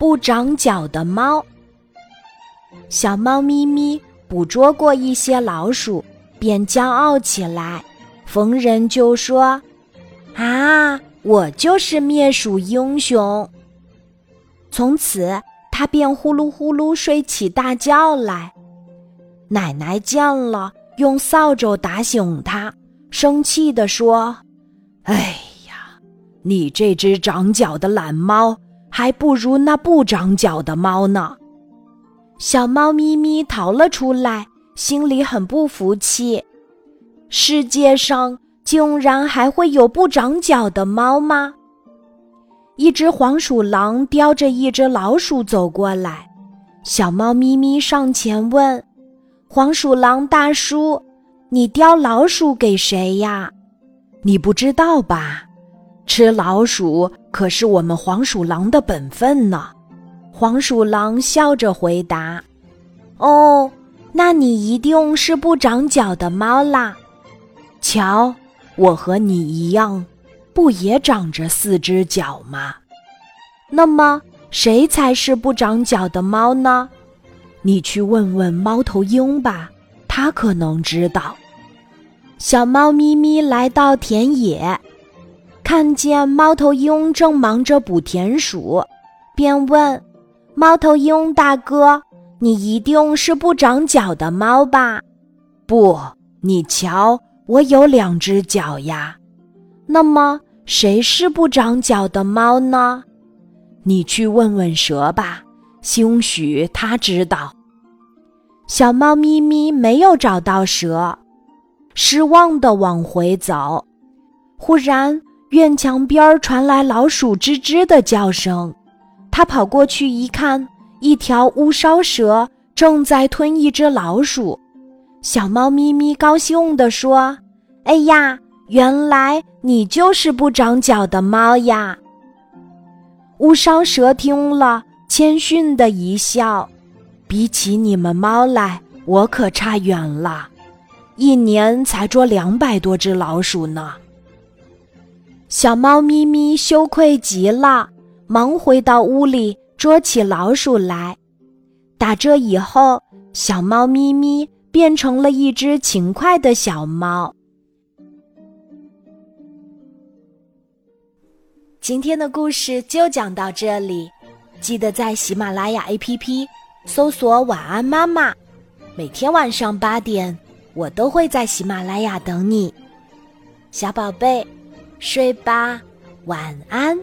不长脚的猫。小猫咪咪捕捉过一些老鼠，便骄傲起来，逢人就说：“啊，我就是灭鼠英雄。”从此，它便呼噜呼噜睡起大觉来。奶奶见了，用扫帚打醒它，生气地说：“哎呀，你这只长脚的懒猫，还不如那不长脚的猫呢。”小猫咪咪逃了出来，心里很不服气。世界上竟然还会有不长脚的猫吗？一只黄鼠狼叼着一只老鼠走过来，小猫咪咪上前问。黄鼠狼大叔，你叼老鼠给谁呀？你不知道吧？吃老鼠可是我们黄鼠狼的本分呢。黄鼠狼笑着回答：“哦，那你一定是不长脚的猫啦。瞧，我和你一样，不也长着四只脚吗？那么，谁才是不长脚的猫呢？”你去问问猫头鹰吧，它可能知道。小猫咪咪来到田野，看见猫头鹰正忙着捕田鼠，便问：“猫头鹰大哥，你一定是不长脚的猫吧？”“不，你瞧，我有两只脚呀。”“那么，谁是不长脚的猫呢？”“你去问问蛇吧。”兴许他知道。小猫咪咪没有找到蛇，失望的往回走。忽然，院墙边传来老鼠吱吱的叫声。它跑过去一看，一条乌梢蛇正在吞一只老鼠。小猫咪咪高兴地说：“哎呀，原来你就是不长脚的猫呀！”乌梢蛇听了。谦逊的一笑，比起你们猫来，我可差远了，一年才捉两百多只老鼠呢。小猫咪咪羞愧极了，忙回到屋里捉起老鼠来。打这以后，小猫咪咪变成了一只勤快的小猫。今天的故事就讲到这里。记得在喜马拉雅 APP 搜索“晚安妈妈”，每天晚上八点，我都会在喜马拉雅等你，小宝贝，睡吧，晚安。